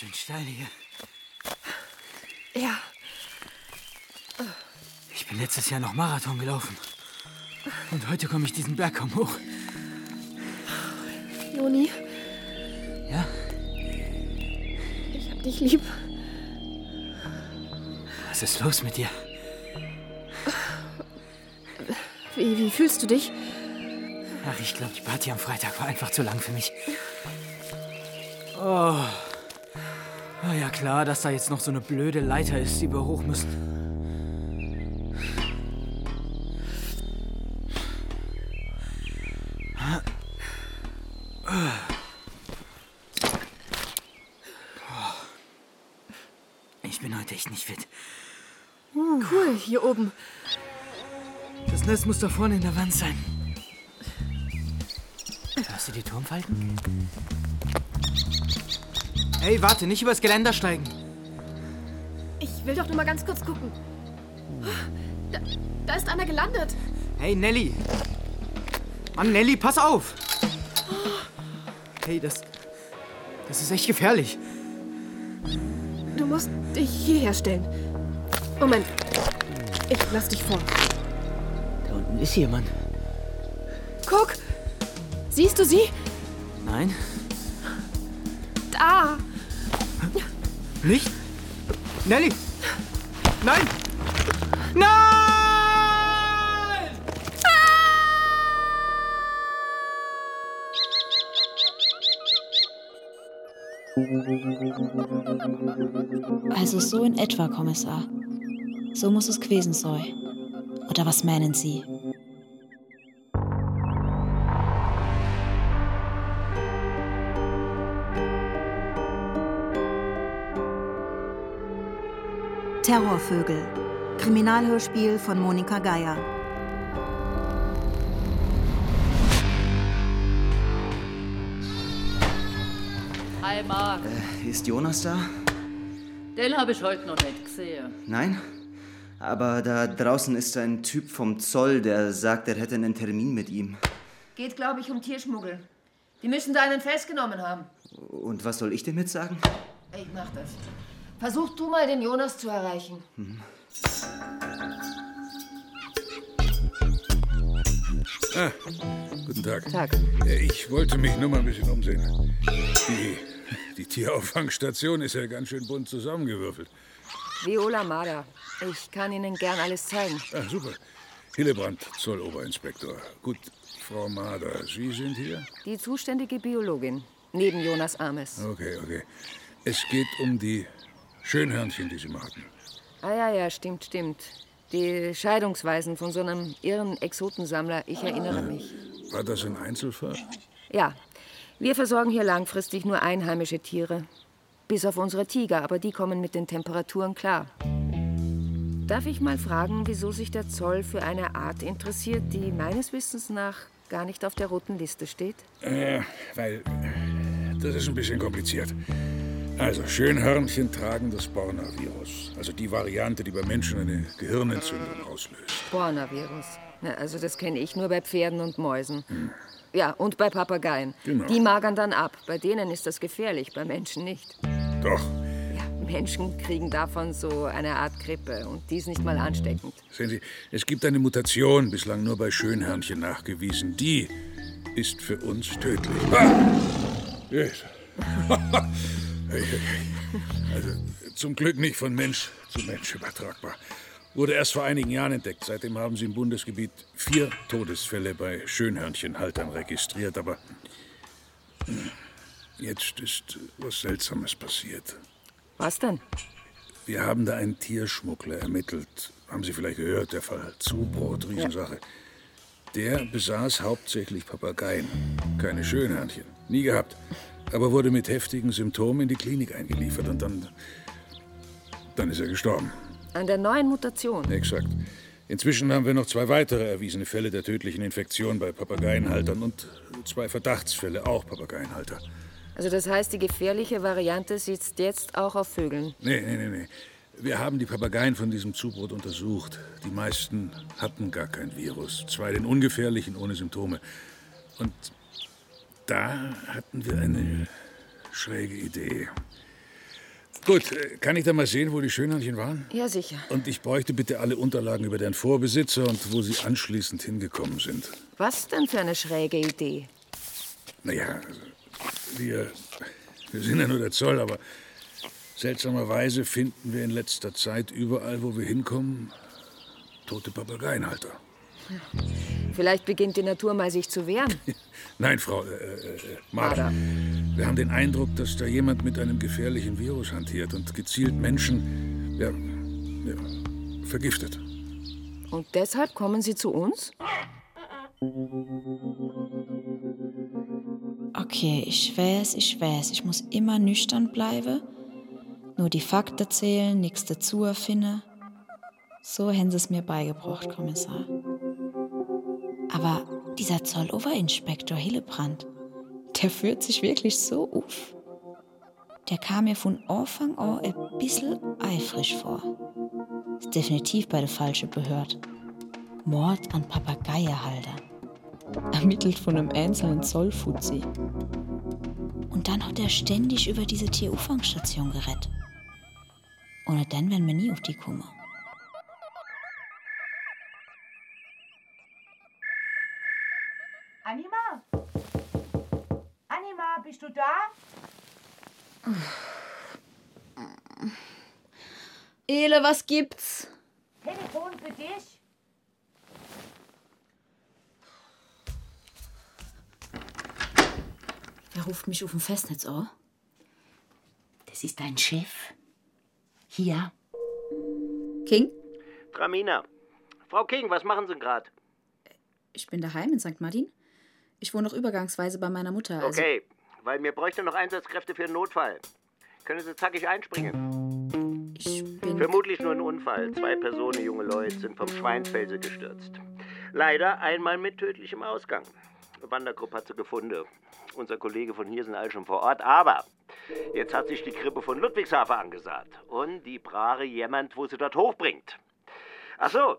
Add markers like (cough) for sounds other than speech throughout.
schön steil hier. Ja. Ich bin letztes Jahr noch Marathon gelaufen. Und heute komme ich diesen Berg kaum hoch. Joni, Ja? ich hab dich lieb. Was ist los mit dir? Wie, wie fühlst du dich? Ach, ich glaube, die Party am Freitag war einfach zu lang für mich. Oh. Oh. Ja klar, dass da jetzt noch so eine blöde Leiter ist, die wir hoch müssen. Ich bin heute echt nicht fit. Cool, hier oben. Das Nest muss da vorne in der Wand sein. Hörst du die Turmfalten? Hey, warte, nicht übers Geländer steigen. Ich will doch nur mal ganz kurz gucken. Da, da ist einer gelandet. Hey, Nelly. Mann, Nelly, pass auf. Hey, das... Das ist echt gefährlich. Du musst dich hierher stellen. Moment. Ich lass dich vor. Da unten ist jemand. Guck! Siehst du sie? Nein? Da! Nicht? Nelly! Nein! Nein! Also so in etwa, Kommissar. So muss es gewesen sein. Oder was meinen Sie? Terrorvögel. Kriminalhörspiel von Monika Geier. Hi Marc, Ist Jonas da? den habe ich heute noch nicht gesehen. Nein? Aber da draußen ist ein Typ vom Zoll, der sagt, er hätte einen Termin mit ihm. Geht, glaube ich, um Tierschmuggel. Die müssen da einen festgenommen haben. Und was soll ich dem jetzt sagen? Ich mach das. Versuch du mal, den Jonas zu erreichen. Ah, guten Tag. Tag. Äh, Ich wollte mich nur mal ein bisschen umsehen. Die, die Tierauffangstation ist ja ganz schön bunt zusammengewürfelt. Viola Mader. Ich kann Ihnen gern alles zeigen. Ah, super. Hillebrand, Zolloberinspektor. Gut, Frau Mader, Sie sind hier? Die zuständige Biologin. Neben Jonas Ames. Okay, okay. Es geht um die Schönhörnchen, die Sie mal hatten. Ah ja, ja, stimmt, stimmt. Die Scheidungsweisen von so einem irren Exotensammler. Ich erinnere mich. War das ein Einzelfall? Ja, wir versorgen hier langfristig nur einheimische Tiere. Bis auf unsere Tiger, aber die kommen mit den Temperaturen klar. Darf ich mal fragen, wieso sich der Zoll für eine Art interessiert, die meines Wissens nach gar nicht auf der roten Liste steht? Äh, weil äh, das ist ein bisschen kompliziert. Also, Schönhörnchen tragen das Borna-Virus. Also die Variante, die bei Menschen eine Gehirnentzündung auslöst. Borna-Virus. Na, also das kenne ich nur bei Pferden und Mäusen. Ja, und bei Papageien. Genau. Die magern dann ab. Bei denen ist das gefährlich, bei Menschen nicht. Doch, Ja, Menschen kriegen davon so eine Art Grippe und die ist nicht mal ansteckend. sehen Sie, es gibt eine Mutation, bislang nur bei Schönhörnchen nachgewiesen. Die ist für uns tödlich. Ah! (laughs) (laughs) Also, zum Glück nicht von Mensch zu Mensch übertragbar. Wurde erst vor einigen Jahren entdeckt. Seitdem haben sie im Bundesgebiet vier Todesfälle bei Schönhörnchenhaltern registriert. Aber hm, jetzt ist was Seltsames passiert. Was denn? Wir haben da einen Tierschmuggler ermittelt. Haben Sie vielleicht gehört, der Fall Zubrot, Riesensache. Der besaß hauptsächlich Papageien, keine Schönhörnchen. Nie gehabt. Aber wurde mit heftigen Symptomen in die Klinik eingeliefert und dann. Dann ist er gestorben. An der neuen Mutation. Exakt. Inzwischen haben wir noch zwei weitere erwiesene Fälle der tödlichen Infektion bei Papageienhaltern und zwei Verdachtsfälle, auch Papageienhalter. Also das heißt, die gefährliche Variante sitzt jetzt auch auf Vögeln. Nee, nee, nee, nee. Wir haben die Papageien von diesem Zubrot untersucht. Die meisten hatten gar kein Virus. Zwei den ungefährlichen ohne Symptome. Und da hatten wir eine schräge Idee. Gut, kann ich da mal sehen, wo die Schönhörnchen waren? Ja, sicher. Und ich bräuchte bitte alle Unterlagen über deren Vorbesitzer und wo sie anschließend hingekommen sind. Was denn für eine schräge Idee? Naja, also, wir, wir sind ja nur der Zoll, aber seltsamerweise finden wir in letzter Zeit überall, wo wir hinkommen, tote Papageienhalter. Vielleicht beginnt die Natur mal sich zu wehren. (laughs) Nein, Frau äh, äh, Marder. Wir haben den Eindruck, dass da jemand mit einem gefährlichen Virus hantiert und gezielt Menschen ja, ja, vergiftet. Und deshalb kommen Sie zu uns? Okay, ich weiß, ich weiß, ich muss immer nüchtern bleiben. Nur die Fakten zählen, nichts dazu erfinden. So haben sie es mir beigebracht, Kommissar. Aber dieser Zolloberinspektor Hillebrand, der führt sich wirklich so auf. Der kam mir von Anfang an ein bisschen eifrig vor. Ist definitiv bei der falschen Behörde. Mord an Papageierhalter. Ermittelt von einem einzelnen Zollfuzzi. Und dann hat er ständig über diese Tieruffangstation gerettet. Ohne dann wären wir nie auf die kommen. Bist du da? Ele, was gibt's? Telefon für dich? Wer ruft mich auf dem Festnetz an? Das ist dein Chef. Hier. King? Tramina. Frau King, was machen Sie gerade? Ich bin daheim in St. Martin. Ich wohne noch übergangsweise bei meiner Mutter. Also Okay, weil mir bräuchte noch Einsatzkräfte für einen Notfall. Können Sie zackig einspringen? Ich bin. Vermutlich nur ein Unfall. Zwei Personen, junge Leute, sind vom Schweinsfelse gestürzt. Leider einmal mit tödlichem Ausgang. Wandergruppe hat sie gefunden. Unser Kollege von hier sind alle schon vor Ort. Aber jetzt hat sich die Krippe von Ludwigshafen angesagt. Und die Brare jemand, wo sie dort hochbringt. Ach so,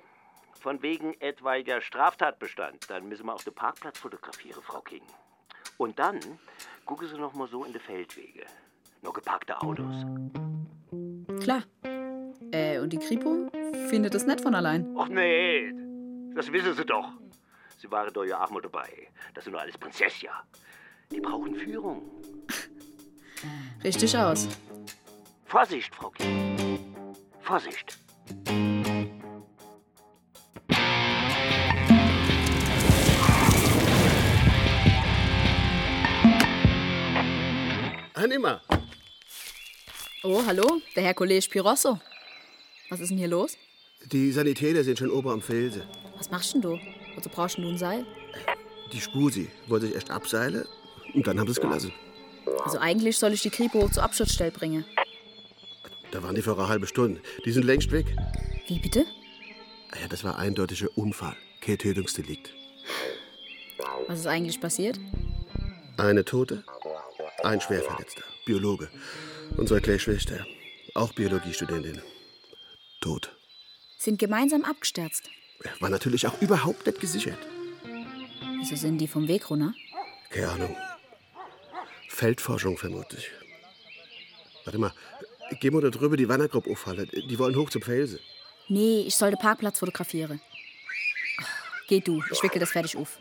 von wegen etwaiger Straftatbestand. Dann müssen wir auch den Parkplatz fotografieren, Frau King. Und dann gucken Sie noch mal so in die Feldwege. Noch geparkte Autos. Klar. Äh, und die Kripo findet es nicht von allein. Ach nee, das wissen Sie doch. Sie waren doch ja auch mal dabei. Das sind nur alles Prinzesschen. Die brauchen Führung. Richtig aus. Vorsicht, Frau King. Vorsicht. Anima, Oh, hallo, der Herr Kollege Pirosso. Was ist denn hier los? die Sanitäter sind schon oben am Felsen. Was machst denn du? Wozu brauchst du ein Seil? Die Spusi wollte sich erst abseilen und dann haben sie es gelassen. Also eigentlich soll ich die Kripo hoch zur Abschutzstelle bringen. Da waren die vor einer halben Stunde. Die sind längst weg. Wie bitte? Ah Ja, das war eindeutiger Unfall. Kein Tötungsdelikt. Was ist eigentlich passiert? Eine Tote, ein Schwerverletzter, Biologe. Unsere kleine Schwester, auch Biologiestudentin. Tot. Sind gemeinsam abgestürzt. War natürlich auch überhaupt nicht gesichert. Wieso sind die vom Weg runter? Keine Ahnung. Feldforschung vermutlich. Warte mal, geh mal da drüber die Wandergruppe aufhalten. Die wollen hoch zum Felsen. Nee, ich soll den Parkplatz fotografieren. Geh du, ich wickel das fertig auf.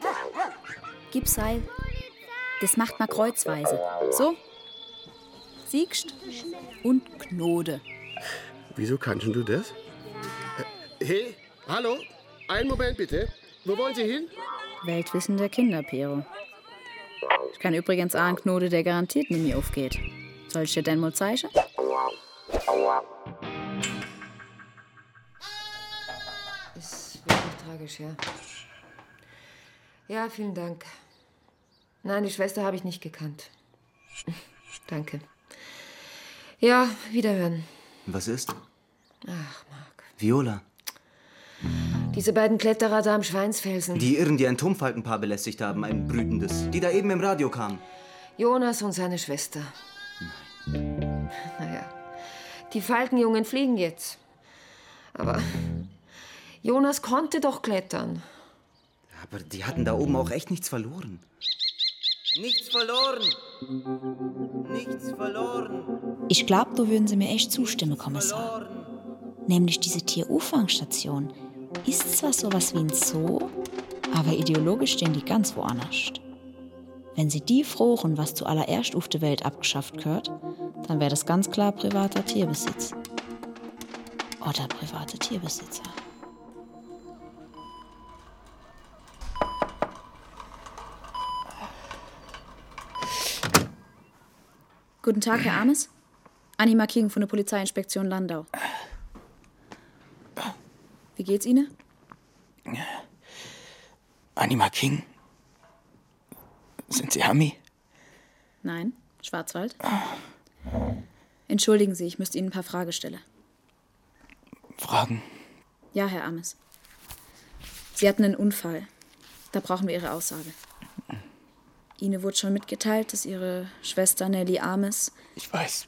Gib Seil. Das macht man kreuzweise. So. Siegst und Knode. Wieso kannst du das? Äh, Hey, hallo? Einen Moment bitte. Wo wollen Sie hin? Weltwissen der Kinderpero. Ich kann übrigens auch einen Knode, der garantiert nicht mehr aufgeht. Soll ich dir denn mal zeigen? Ist wirklich tragisch, ja. Ja, vielen Dank. Nein, die Schwester habe ich nicht gekannt. (laughs) Danke. Ja, wiederhören. Was ist? Ach, Marc. Viola. Diese beiden Kletterer da am Schweinsfelsen. Die Irren, die ein Turmfalkenpaar belästigt haben, ein brütendes. Die da eben im Radio kamen. Jonas und seine Schwester. Naja, die Falkenjungen fliegen jetzt. Aber Jonas konnte doch klettern. Aber die hatten da oben auch echt nichts verloren. Nichts verloren. Nichts verloren. Ich glaube, da würden Sie mir echt zustimmen, Kommissar. Nämlich diese Tierauffangstation ist zwar sowas wie ein Zoo, aber ideologisch stehen die ganz woanders. Wenn Sie die frohen, was zuallererst auf der Welt abgeschafft gehört, dann wäre das ganz klar privater Tierbesitz. Oder private Tierbesitzer. Guten Tag, Herr Ames. Anima King von der Polizeiinspektion Landau. Wie geht's Ihnen? Anima King? Sind Sie Hami? Nein, Schwarzwald. Entschuldigen Sie, ich müsste Ihnen ein paar Fragen stellen. Fragen? Ja, Herr Ames. Sie hatten einen Unfall. Da brauchen wir Ihre Aussage. Ihnen wurde schon mitgeteilt, dass Ihre Schwester Nelly Ames. Ich weiß.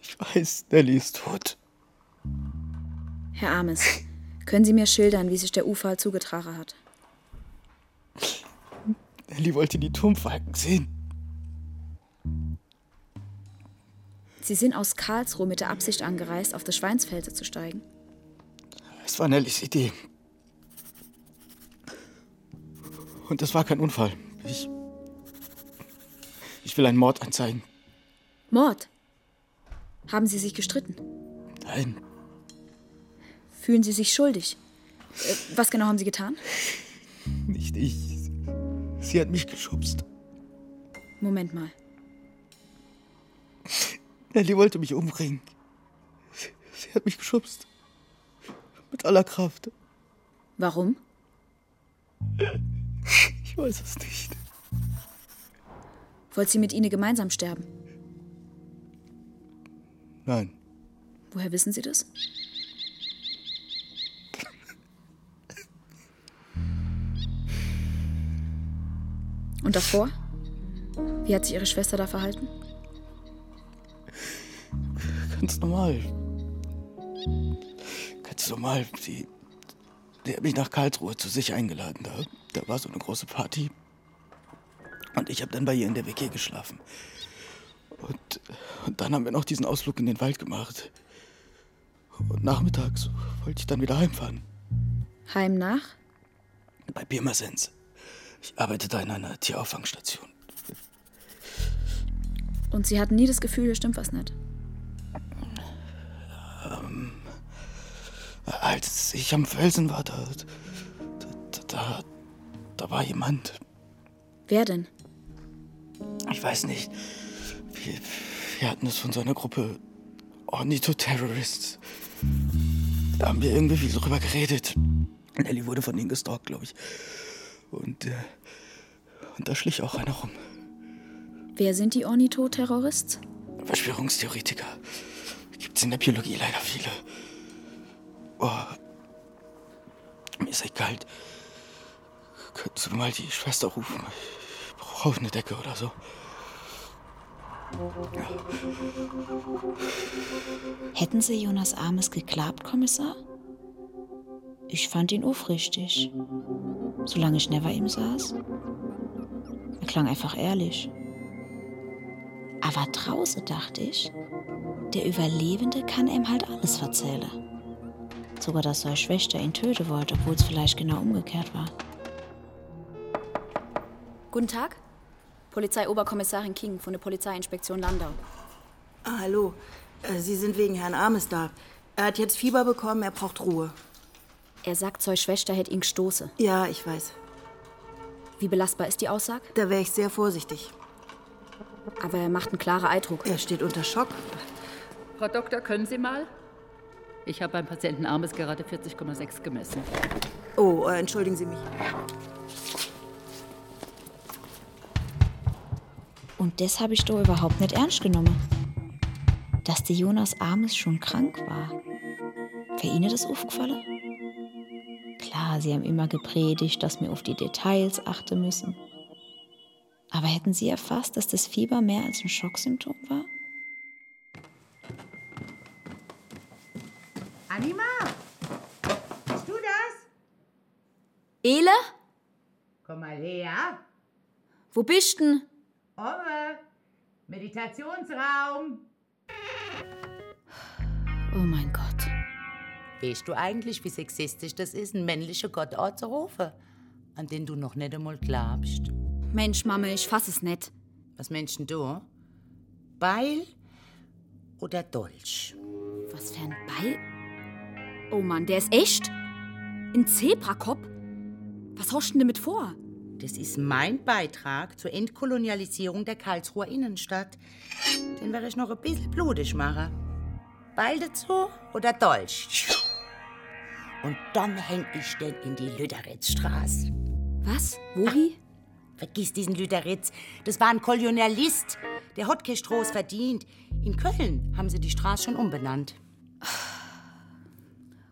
Ich weiß, Nelly ist tot. Herr Ames, können Sie mir schildern, wie sich der Unfall zugetragen hat? Nelly wollte die Turmfalken sehen. Sie sind aus Karlsruhe mit der Absicht angereist, auf das Schweinsfelde zu steigen. Es war Nellys Idee. Und das war kein Unfall. Ich. Ich will einen Mord anzeigen. Mord? Haben Sie sich gestritten? Nein. Fühlen Sie sich schuldig? Äh, was genau haben Sie getan? Nicht ich. Sie hat mich geschubst. Moment mal. Nelly wollte mich umbringen. Sie, sie hat mich geschubst. Mit aller Kraft. Warum? (laughs) (laughs) Ich weiß es nicht. Wollte sie mit Ihnen gemeinsam sterben? Nein. Woher wissen Sie das? Und davor? Wie hat sich Ihre Schwester da verhalten? Ganz normal. Ganz normal. Sie, die hat mich nach Karlsruhe zu sich eingeladen. Da, da war so eine große Party. Und ich habe dann bei ihr in der WG geschlafen. Und, und dann haben wir noch diesen Ausflug in den Wald gemacht. Und nachmittags wollte ich dann wieder heimfahren. Heim nach? Bei Pirmasens. Ich arbeitete in einer Tierauffangstation. Und Sie hatten nie das Gefühl, hier stimmt was nicht? Als ich am Felsen war, da, da, da, da war jemand. Wer denn? Ich weiß nicht. Wir, wir hatten es von so einer Gruppe Ornitho-Terrorists. Da haben wir irgendwie viel drüber geredet. Nelly wurde von ihnen gestalkt, glaube ich. Und, äh, und da schlich auch einer rum. Wer sind die Ornitho-Terrorists? Verschwörungstheoretiker. Gibt's in der Biologie leider viele. Oh, mir ist kalt. Könntest du mal die Schwester rufen? Ich brauche eine Decke oder so. Hätten Sie Jonas Armes geklappt, Kommissar? Ich fand ihn aufrichtig. Solange ich neben ihm saß. Er klang einfach ehrlich. Aber draußen dachte ich, der Überlebende kann ihm halt alles erzählen. Sogar, dass seine Schwester ihn töten wollte, obwohl es vielleicht genau umgekehrt war. Guten Tag. Polizeioberkommissarin King von der Polizeiinspektion Landau. Ah, hallo. Äh, Sie sind wegen Herrn Ames da. Er hat jetzt Fieber bekommen, er braucht Ruhe. Er sagt, seine Schwester hätte ihn gestoßen. Ja, ich weiß. Wie belastbar ist die Aussage? Da wäre ich sehr vorsichtig. Aber er macht einen klaren Eindruck. Er steht unter Schock. Frau Doktor, können Sie mal? Ich habe beim Patienten Armes gerade 40,6 gemessen. Oh, äh, entschuldigen Sie mich. Und das habe ich doch überhaupt nicht ernst genommen. Dass der Jonas Armes schon krank war. Wäre Ihnen das aufgefallen? Klar, Sie haben immer gepredigt, dass wir auf die Details achten müssen. Aber hätten Sie erfasst, dass das Fieber mehr als ein Schocksymptom war? Anima? Bist du das? Ele? Komm mal her. Wo bist denn? Omme, Meditationsraum. Oh mein Gott. Weißt du eigentlich, wie sexistisch das ist, einen männlichen Gottort zu rufen, an den du noch nicht einmal glaubst? Mensch, Mama, ich fass es nicht. Was meinst denn du? Beil oder Dolch? Was für ein Ball? Oh Mann, der ist echt? Ein Zebrakopf? Was hast du denn damit vor? Das ist mein Beitrag zur Entkolonialisierung der Karlsruher Innenstadt. Den werde ich noch ein bisschen blutig machen. Beil dazu oder Dolch? Und dann häng ich den in die Lüderitzstraße. Was? Wohi? Vergiss diesen Lüderitz. Das war ein Kolonialist. Der hat keine Straße verdient. In Köln haben sie die Straße schon umbenannt.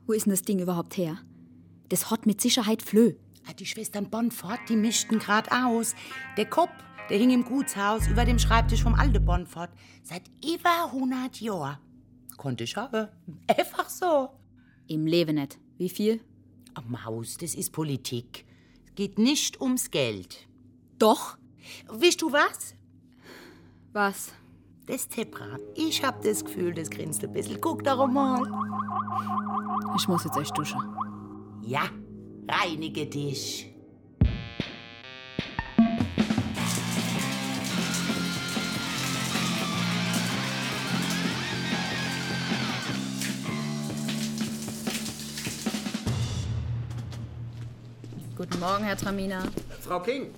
Wo ist denn das Ding überhaupt her? Das hat mit Sicherheit Flö. Ah, Die Schwestern Bonfort, die mischten grad aus. Der Kopf, der hing im Gutshaus über dem Schreibtisch vom alten Bonfort. Seit über 100 Jahren. Konnte ich haben. (laughs) Einfach so. Im Leben nicht. Wie viel? Oh, Maus, das ist Politik. Es geht nicht ums Geld. Doch. Weißt du was? Was? Das Zebra. Ich hab das Gefühl, das grinst ein bisschen. Guck darum mal. Ich muss jetzt echt duschen. Ja, reinige dich. Guten Morgen, Herr Tramina. Frau King.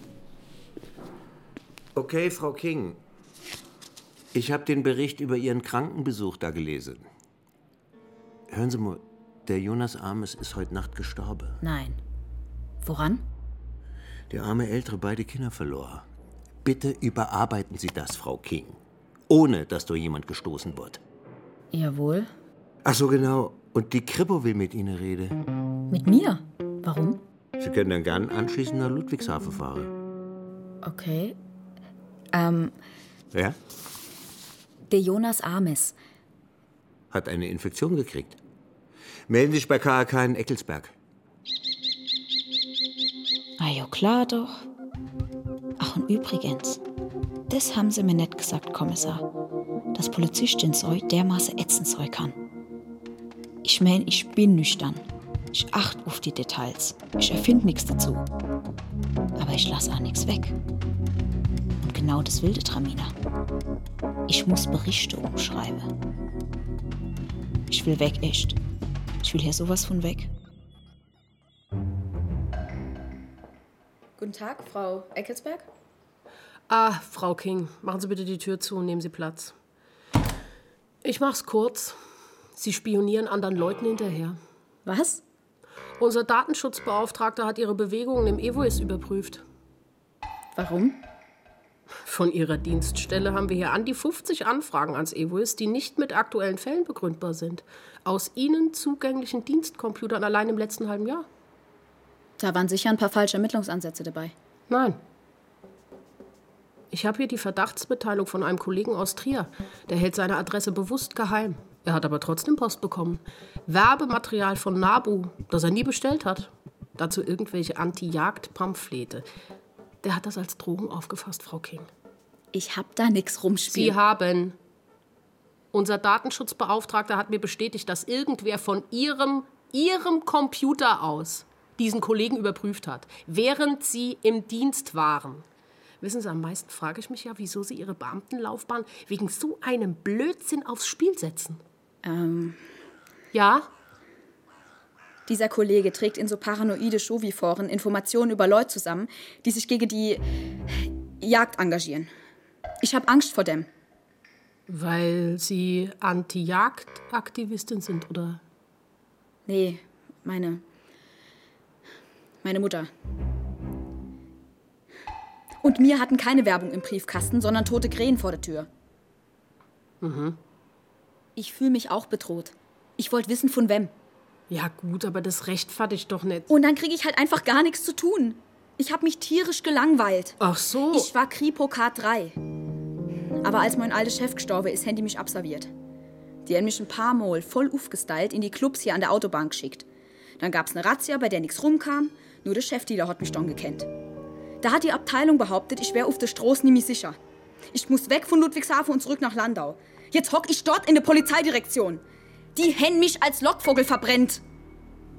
Okay, Frau King. Ich habe den Bericht über Ihren Krankenbesuch da gelesen. Hören Sie mal, der Jonas Armes ist heute Nacht gestorben. Nein. Woran? Der arme Ältere beide Kinder verlor. Bitte überarbeiten Sie das, Frau King. Ohne, dass durch jemand gestoßen wird. Jawohl. Ach so, genau. Und die Kripo will mit Ihnen reden. Mit mir? Warum? Sie können dann gern anschließend nach Ludwigshafen fahren. Okay. Ähm, Ja? Der Jonas Armes. Hat eine Infektion gekriegt. Melden Sie sich bei KAK in Eckelsberg. Ah ja, klar doch. Ach, und übrigens, das haben sie mir nicht gesagt, Kommissar. Dass Polizistin Zeug dermaßen ätzend Zeug kann. Ich mein, ich bin nüchtern. Ich achte auf die Details. Ich erfinde nichts dazu. Aber ich lasse auch nichts weg. Und genau das will der Tramina. Ich muss Berichte umschreiben. Ich will weg, echt. Ich will hier sowas von weg. Guten Tag, Frau Eckelsberg. Ah, Frau King, machen Sie bitte die Tür zu und nehmen Sie Platz. Ich mach's kurz. Sie spionieren anderen Leuten hinterher. Was? Unser Datenschutzbeauftragter hat Ihre Bewegungen im EVOIS überprüft. Warum? Von Ihrer Dienststelle haben wir hier an die 50 Anfragen ans EVOIS, die nicht mit aktuellen Fällen begründbar sind. Aus Ihnen zugänglichen Dienstcomputern allein im letzten halben Jahr. Da waren sicher ein paar falsche Ermittlungsansätze dabei. Nein. Ich habe hier die Verdachtsmitteilung von einem Kollegen aus Trier. Der hält seine Adresse bewusst geheim. Er hat aber trotzdem Post bekommen. Werbematerial von Nabu, das er nie bestellt hat. Dazu irgendwelche Anti-Jagd-Pamphlete. Der hat das als Drohung aufgefasst, Frau King. Ich hab da nix rumspielen. Sie haben. Unser Datenschutzbeauftragter hat mir bestätigt, dass irgendwer von Ihrem, Ihrem Computer aus diesen Kollegen überprüft hat, während Sie im Dienst waren. Wissen Sie, am meisten frage ich mich ja, wieso Sie Ihre Beamtenlaufbahn wegen so einem Blödsinn aufs Spiel setzen. Ähm, Ja? Dieser Kollege trägt in so paranoide Shovi-Foren Informationen über Leute zusammen, die sich gegen die Jagd engagieren. Ich hab Angst vor dem. Weil Sie Anti-Jagd-Aktivistin sind, oder? Nee, meine. Meine Mutter. Und mir hatten keine Werbung im Briefkasten, sondern tote Krähen vor der Tür. Mhm. Ich fühle mich auch bedroht. Ich wollte wissen, von wem. Ja, gut, aber das rechtfertigt doch nicht. Und dann kriege ich halt einfach gar nichts zu tun. Ich habe mich tierisch gelangweilt. Ach so. Ich war Kripo K3. Aber als mein alter Chef gestorben ist, haben die mich abserviert. Die haben mich ein paar Mal voll aufgestylt in die Clubs hier an der Autobahn geschickt. Dann gab's eine Razzia, bei der nichts rumkam. Nur der Chefdealer hat mich dann gekannt. Da hat die Abteilung behauptet, ich wäre auf der Straße nie mehr sicher. Ich muss weg von Ludwigshafen und zurück nach Landau. Jetzt hock ich dort in der Polizeidirektion. Die hätten mich als Lockvogel verbrennt.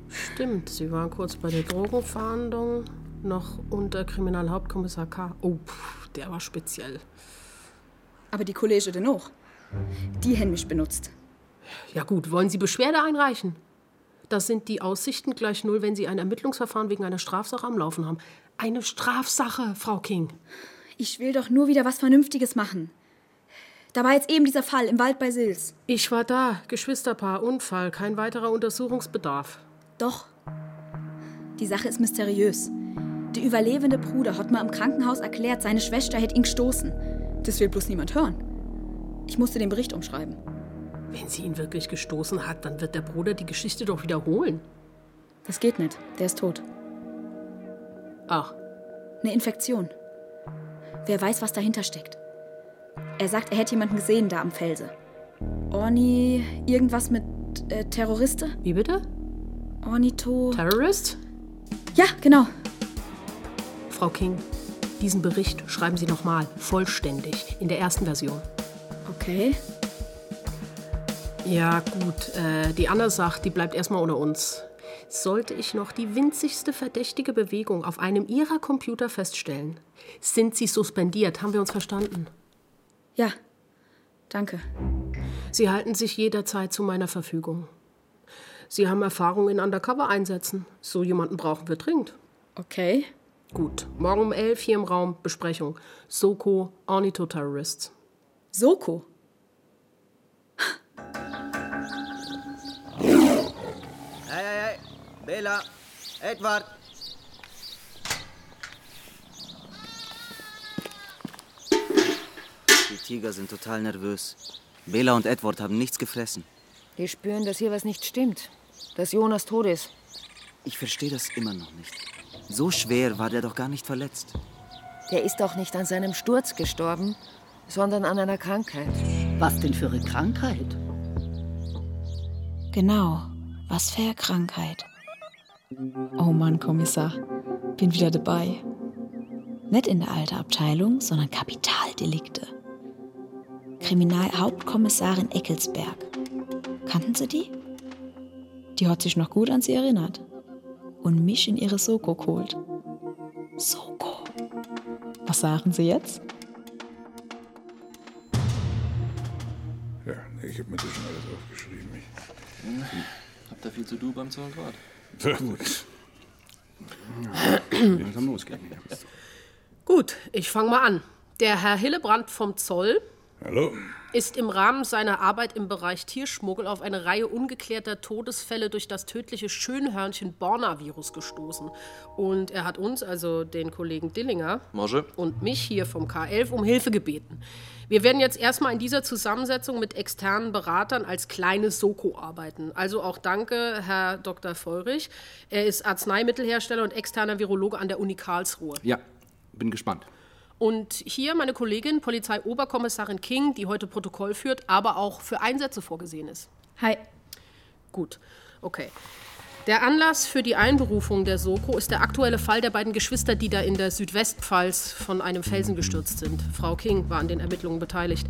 Stimmt, Sie waren kurz bei der Drogenfahndung, noch unter Kriminalhauptkommissar K. Oh, pff, der war speziell. Aber die Kollege dennoch. Die hätten mich benutzt. Ja gut, wollen Sie Beschwerde einreichen? Das sind die Aussichten gleich null, wenn Sie ein Ermittlungsverfahren wegen einer Strafsache am Laufen haben. Eine Strafsache, Frau King. Ich will doch nur wieder was Vernünftiges machen. Da war jetzt eben dieser Fall im Wald bei Sils. Ich war da, Geschwisterpaar, Unfall, kein weiterer Untersuchungsbedarf. Doch. Die Sache ist mysteriös. Der überlebende Bruder hat mir im Krankenhaus erklärt, seine Schwester hätte ihn gestoßen. Das will bloß niemand hören. Ich musste den Bericht umschreiben. Wenn sie ihn wirklich gestoßen hat, dann wird der Bruder die Geschichte doch wiederholen. Das geht nicht. Der ist tot. Ach. Eine Infektion. Wer weiß, was dahinter steckt. Er sagt, er hätte jemanden gesehen da am Felse. Orni, irgendwas mit äh, Terroriste? Wie bitte? Ornito. Terrorist? Ja, genau. Frau King, diesen Bericht schreiben Sie nochmal, vollständig, in der ersten Version. Okay. Ja, gut. Äh, die Anna sagt, die bleibt erstmal unter uns. Sollte ich noch die winzigste verdächtige Bewegung auf einem Ihrer Computer feststellen, sind Sie suspendiert. Haben wir uns verstanden? Ja. Danke. Sie halten sich jederzeit zu meiner Verfügung. Sie haben Erfahrung in Undercover-Einsätzen. So jemanden brauchen wir dringend. Okay. Gut. Morgen um elf hier im Raum Besprechung. Soko, Ornitho-Terrorists. Soko? Hey, hey, hey. Bela, Edward. Tiger sind total nervös. Bela und Edward haben nichts gefressen. Die spüren, dass hier was nicht stimmt. Dass Jonas tot ist. Ich verstehe das immer noch nicht. So schwer war der doch gar nicht verletzt. Der ist doch nicht an seinem Sturz gestorben, sondern an einer Krankheit. Was denn für eine Krankheit? Genau, was für eine Krankheit. Oh Mann, Kommissar, bin wieder dabei. Nicht in der alten Abteilung, sondern Kapitaldelikte. Kriminalhauptkommissarin Eckelsberg. Kannten Sie die? Die hat sich noch gut an sie erinnert und mich in ihre Soko geholt. Soko. Was sagen Sie jetzt? Ja, ich habe mir das schon alles aufgeschrieben. Ich Habt ihr viel zu tun beim Zollgrad? Ja, gut. Langsam losgehen. Gut, ich fange mal an. Der Herr Hillebrand vom Zoll Hallo? ist im Rahmen seiner Arbeit im Bereich Tierschmuggel auf eine Reihe ungeklärter Todesfälle durch das tödliche Schönhörnchen-Borna-Virus gestoßen. Und er hat uns, also den Kollegen Dillinger Mosche. und mich hier vom K11 um Hilfe gebeten. Wir werden jetzt erstmal in dieser Zusammensetzung mit externen Beratern als kleines Soko arbeiten. Also auch danke, Herr Dr. Feurich. Er ist Arzneimittelhersteller und externer Virologe an der Uni Karlsruhe. Ja, bin gespannt. Und hier meine Kollegin, Polizeioberkommissarin King, die heute Protokoll führt, aber auch für Einsätze vorgesehen ist. Hi. Gut, okay. Der Anlass für die Einberufung der Soko ist der aktuelle Fall der beiden Geschwister, die da in der Südwestpfalz von einem Felsen gestürzt sind. Frau King war an den Ermittlungen beteiligt.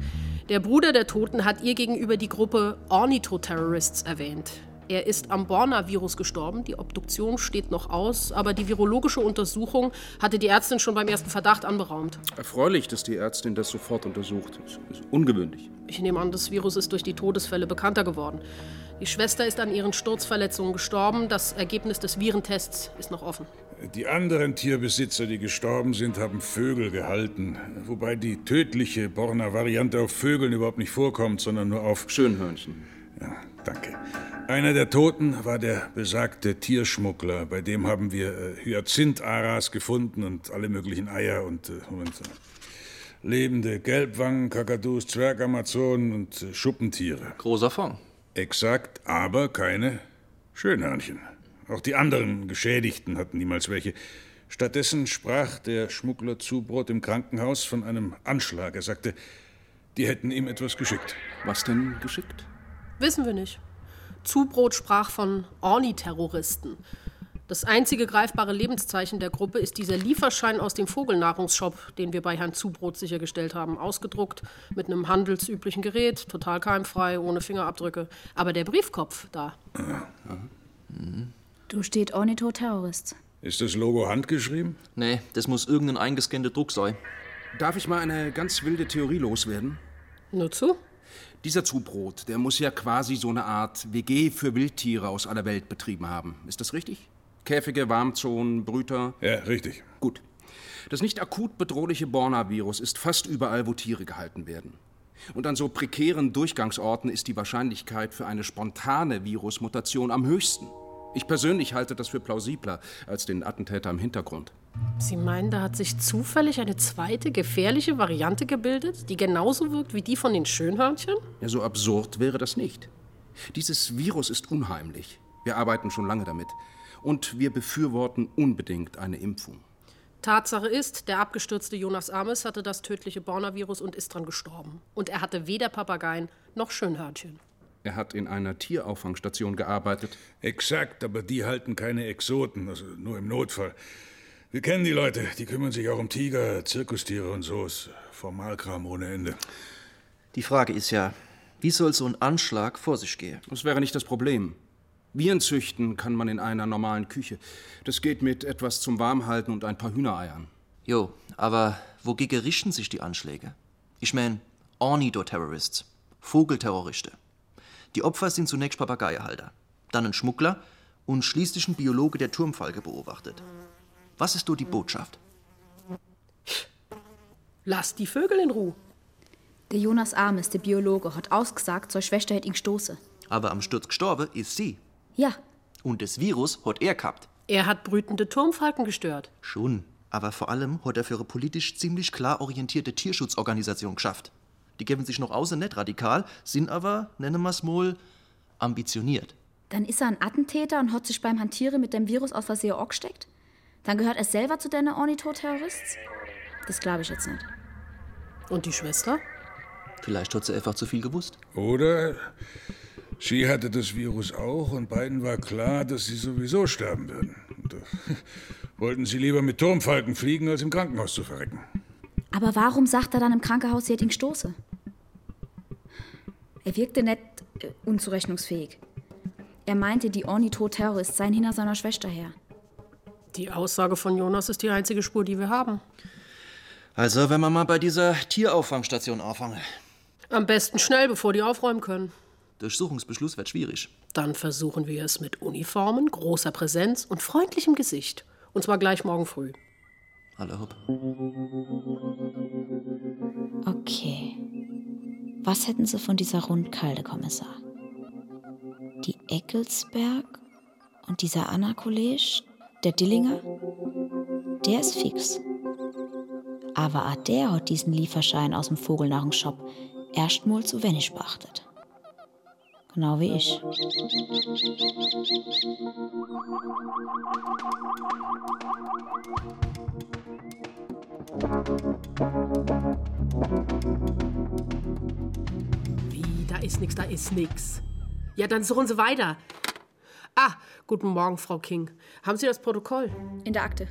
Der Bruder der Toten hat ihr gegenüber die Gruppe Ornitho-Terrorists erwähnt. Er ist am Borna-Virus gestorben. Die Obduktion steht noch aus, aber die virologische Untersuchung hatte die Ärztin schon beim ersten Verdacht anberaumt. Erfreulich, dass die Ärztin das sofort untersucht. Das ist ungewöhnlich. Ich nehme an, das Virus ist durch die Todesfälle bekannter geworden. Die Schwester ist an ihren Sturzverletzungen gestorben. Das Ergebnis des Virentests ist noch offen. Die anderen Tierbesitzer, die gestorben sind, haben Vögel gehalten. Wobei die tödliche Borna-Variante auf Vögeln überhaupt nicht vorkommt, sondern nur auf Schönhörnchen. Ja, danke. Einer der Toten war der besagte Tierschmuggler. Bei dem haben wir äh, Hyazintharas gefunden und alle möglichen Eier und, äh, Moment, äh, lebende Gelbwangen, Kakadus, Zwergamazonen und äh, Schuppentiere. Großer Fond. Exakt, aber keine Schönhörnchen. Auch die anderen Geschädigten hatten niemals welche. Stattdessen sprach der Schmuggler Zubrot im Krankenhaus von einem Anschlag. Er sagte, die hätten ihm etwas geschickt. Was denn geschickt? Wissen wir nicht. Zubrot sprach von Orni-Terroristen. Das einzige greifbare Lebenszeichen der Gruppe ist dieser Lieferschein aus dem Vogelnahrungsshop, den wir bei Herrn Zubrot sichergestellt haben. Ausgedruckt mit einem handelsüblichen Gerät, total keimfrei, ohne Fingerabdrücke. Aber der Briefkopf da. Du steht Ornitho-Terrorist. Ist das Logo handgeschrieben? Nee, das muss irgendein eingescannter Druck sein. Darf ich mal eine ganz wilde Theorie loswerden? Nur zu? Dieser Zubrot, der muss ja quasi so eine Art WG für Wildtiere aus aller Welt betrieben haben. Ist das richtig? Käfige, Warmzonen, Brüter? Ja, richtig. Gut. Das nicht akut bedrohliche Borna-Virus ist fast überall, wo Tiere gehalten werden. Und an so prekären Durchgangsorten ist die Wahrscheinlichkeit für eine spontane Virusmutation am höchsten. Ich persönlich halte das für plausibler als den Attentäter im Hintergrund. Sie meinen, da hat sich zufällig eine zweite gefährliche Variante gebildet, die genauso wirkt wie die von den Schönhörnchen? Ja, so absurd wäre das nicht. Dieses Virus ist unheimlich. Wir arbeiten schon lange damit. Und wir befürworten unbedingt eine Impfung. Tatsache ist, der abgestürzte Jonas Ames hatte das tödliche Borna-Virus und ist dran gestorben. Und er hatte weder Papageien noch Schönhörnchen. Er hat in einer Tierauffangstation gearbeitet. Exakt, aber die halten keine Exoten, also nur im Notfall. Wir kennen die Leute, die kümmern sich auch um Tiger, Zirkustiere und so. Ist Formalkram ohne Ende. Die Frage ist ja, wie soll so ein Anschlag vor sich gehen? Das wäre nicht das Problem. Viren züchten kann man in einer normalen Küche. Das geht mit etwas zum Warmhalten und ein paar Hühnereiern. Jo, aber wogegen richten sich die Anschläge? Ich mein, Ornitho-Terrorists, Vogelterroristen. Die Opfer sind zunächst Papageiehalter, dann ein Schmuggler und schließlich ein Biologe, der Turmfalke beobachtet. Was ist do die Botschaft? Lass die Vögel in Ruhe. Der Jonas Ames, der Biologe, hat ausgesagt, seine Schwester hätte ihn gestoßen. Aber am Sturz gestorben ist sie. Ja, Und das Virus hat er gehabt. Er hat brütende Turmfalken gestört. Schon. Aber vor allem hat er für eine politisch ziemlich klar orientierte Tierschutzorganisation geschafft. Die geben sich noch außer nicht radikal, sind aber, nennen wir es mal, ambitioniert. dann ist er ein Attentäter und hat sich beim Hantieren mit dem Virus aus Versehen auch gesteckt. Dann gehört er selber zu den Ornitho-Terrorists? Das glaube ich jetzt nicht. Und die Schwester? Vielleicht hat sie einfach zu viel gewusst. Oder sie hatte das Virus auch und beiden war klar, dass sie sowieso sterben würden. Und, äh, wollten sie lieber mit Turmfalken fliegen, als im Krankenhaus zu verrecken. Aber warum sagt er dann im Krankenhaus, sie hätte ihn gestoßen? Er wirkte nicht äh, unzurechnungsfähig. Er meinte, die Ornitho-Terrorists seien hinter seiner Schwester her. Die Aussage von Jonas ist die einzige Spur, die wir haben. Also, wenn wir mal bei dieser Tierauffangstation anfangen. Am besten schnell, bevor die aufräumen können. Durchsuchungsbeschluss wird schwierig. Dann versuchen wir es mit Uniformen, großer Präsenz und freundlichem Gesicht. Und zwar gleich morgen früh. Alle hopp. Okay. Was hätten Sie von dieser Rundkalde, Kommissar? Die Eckelsberg und dieser Anna-College, der Dillinger? Der ist fix. Aber auch der hat diesen Lieferschein aus dem Vogelnahrungsshop erstmal zu wenig beachtet. Genau wie ich. Wie, da ist nix, da ist nix. Ja, dann suchen Sie weiter. Ah, guten Morgen, Frau King. Haben Sie das Protokoll? In der Akte.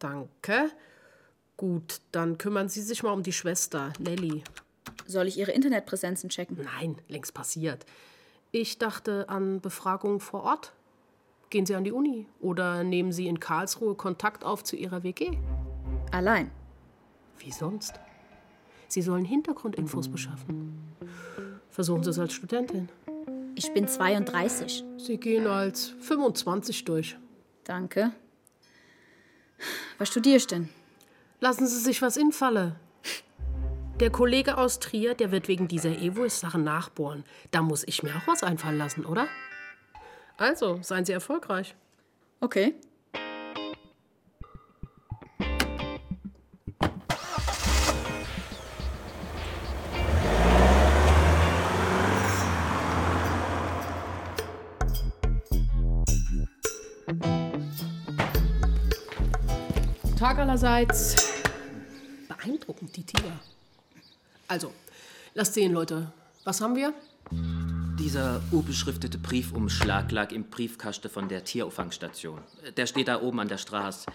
Danke. Gut, dann kümmern Sie sich mal um die Schwester, Nelly. Soll ich Ihre Internetpräsenzen checken? Nein, längst passiert. Ich dachte an Befragung vor Ort. Gehen Sie an die Uni oder nehmen Sie in Karlsruhe Kontakt auf zu Ihrer WG? Allein. Wie sonst? Sie sollen Hintergrundinfos beschaffen. Versuchen Sie es als Studentin. Ich bin 32. Sie gehen als 25 durch. Danke. Was studierst du denn? Lassen Sie sich was infalle. Der Kollege aus Trier, der wird wegen dieser Evois-Sache nachbohren. Da muss ich mir auch was einfallen lassen, oder? Also, seien Sie erfolgreich. Okay. Tag allerseits. Beeindruckend, die Tiger. Also, lasst sehen, Leute. Was haben wir? Dieser unbeschriftete Briefumschlag lag im Briefkasten von der Tierauffangstation. Der steht da oben an der Straße.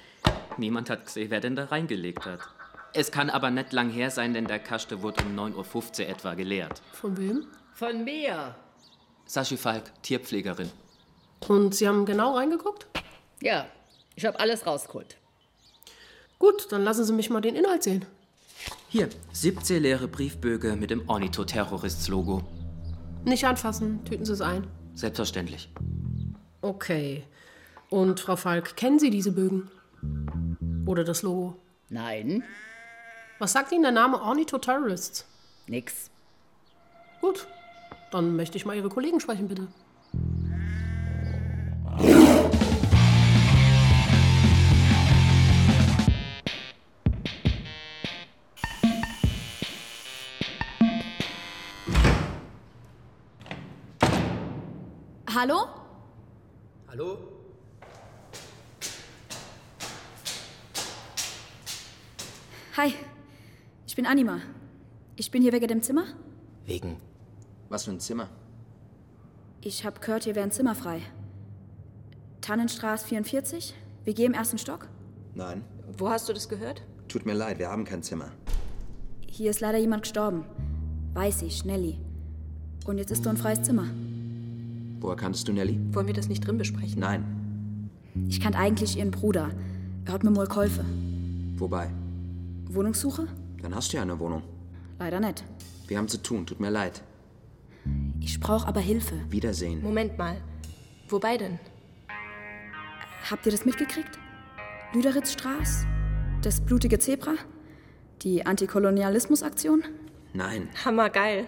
Niemand hat gesehen, wer denn da reingelegt hat. Es kann aber nicht lang her sein, denn der Kasten wurde um 9.15 Uhr etwa geleert. Von wem? Von mir. Sashi Falk, Tierpflegerin. Und Sie haben genau reingeguckt? Ja, ich habe alles rausgeholt. Gut, dann lassen Sie mich mal den Inhalt sehen. Hier, 17 leere Briefbögen mit dem Ornitho-Terrorists-Logo. Nicht anfassen, tüten Sie es ein. Selbstverständlich. Okay. Und Frau Falk, kennen Sie diese Bögen? Oder das Logo? Nein. Was sagt Ihnen der Name Ornitho-Terrorists? Nix. Gut. Dann möchte ich mal Ihre Kollegen sprechen, bitte. Hallo? Hallo? Hi, ich bin Anima. Ich bin hier wegen dem Zimmer. Wegen. Was für ein Zimmer? Ich hab gehört, hier wäre ein Zimmer frei. Tannenstraße 44, WG im ersten Stock. Nein, Wo hast du das gehört? tut mir leid, wir haben kein Zimmer. Hier ist leider jemand gestorben. Weiß ich, Nelly. Und jetzt ist so ein freies Zimmer. Woher kanntest du Nelly? Wollen wir das nicht drin besprechen? Nein. Ich kannte eigentlich ihren Bruder. Er hat mir mal geholfen. Wobei? Wohnungssuche? Dann hast du ja eine Wohnung. Leider nicht. Wir haben zu tun, tut mir leid. Ich brauche aber Hilfe. Wiedersehen. Moment mal. Wobei denn? Habt ihr das mitgekriegt? Lüderitzstraße? Das blutige Zebra? Die Antikolonialismusaktion? Nein. Hammergeil.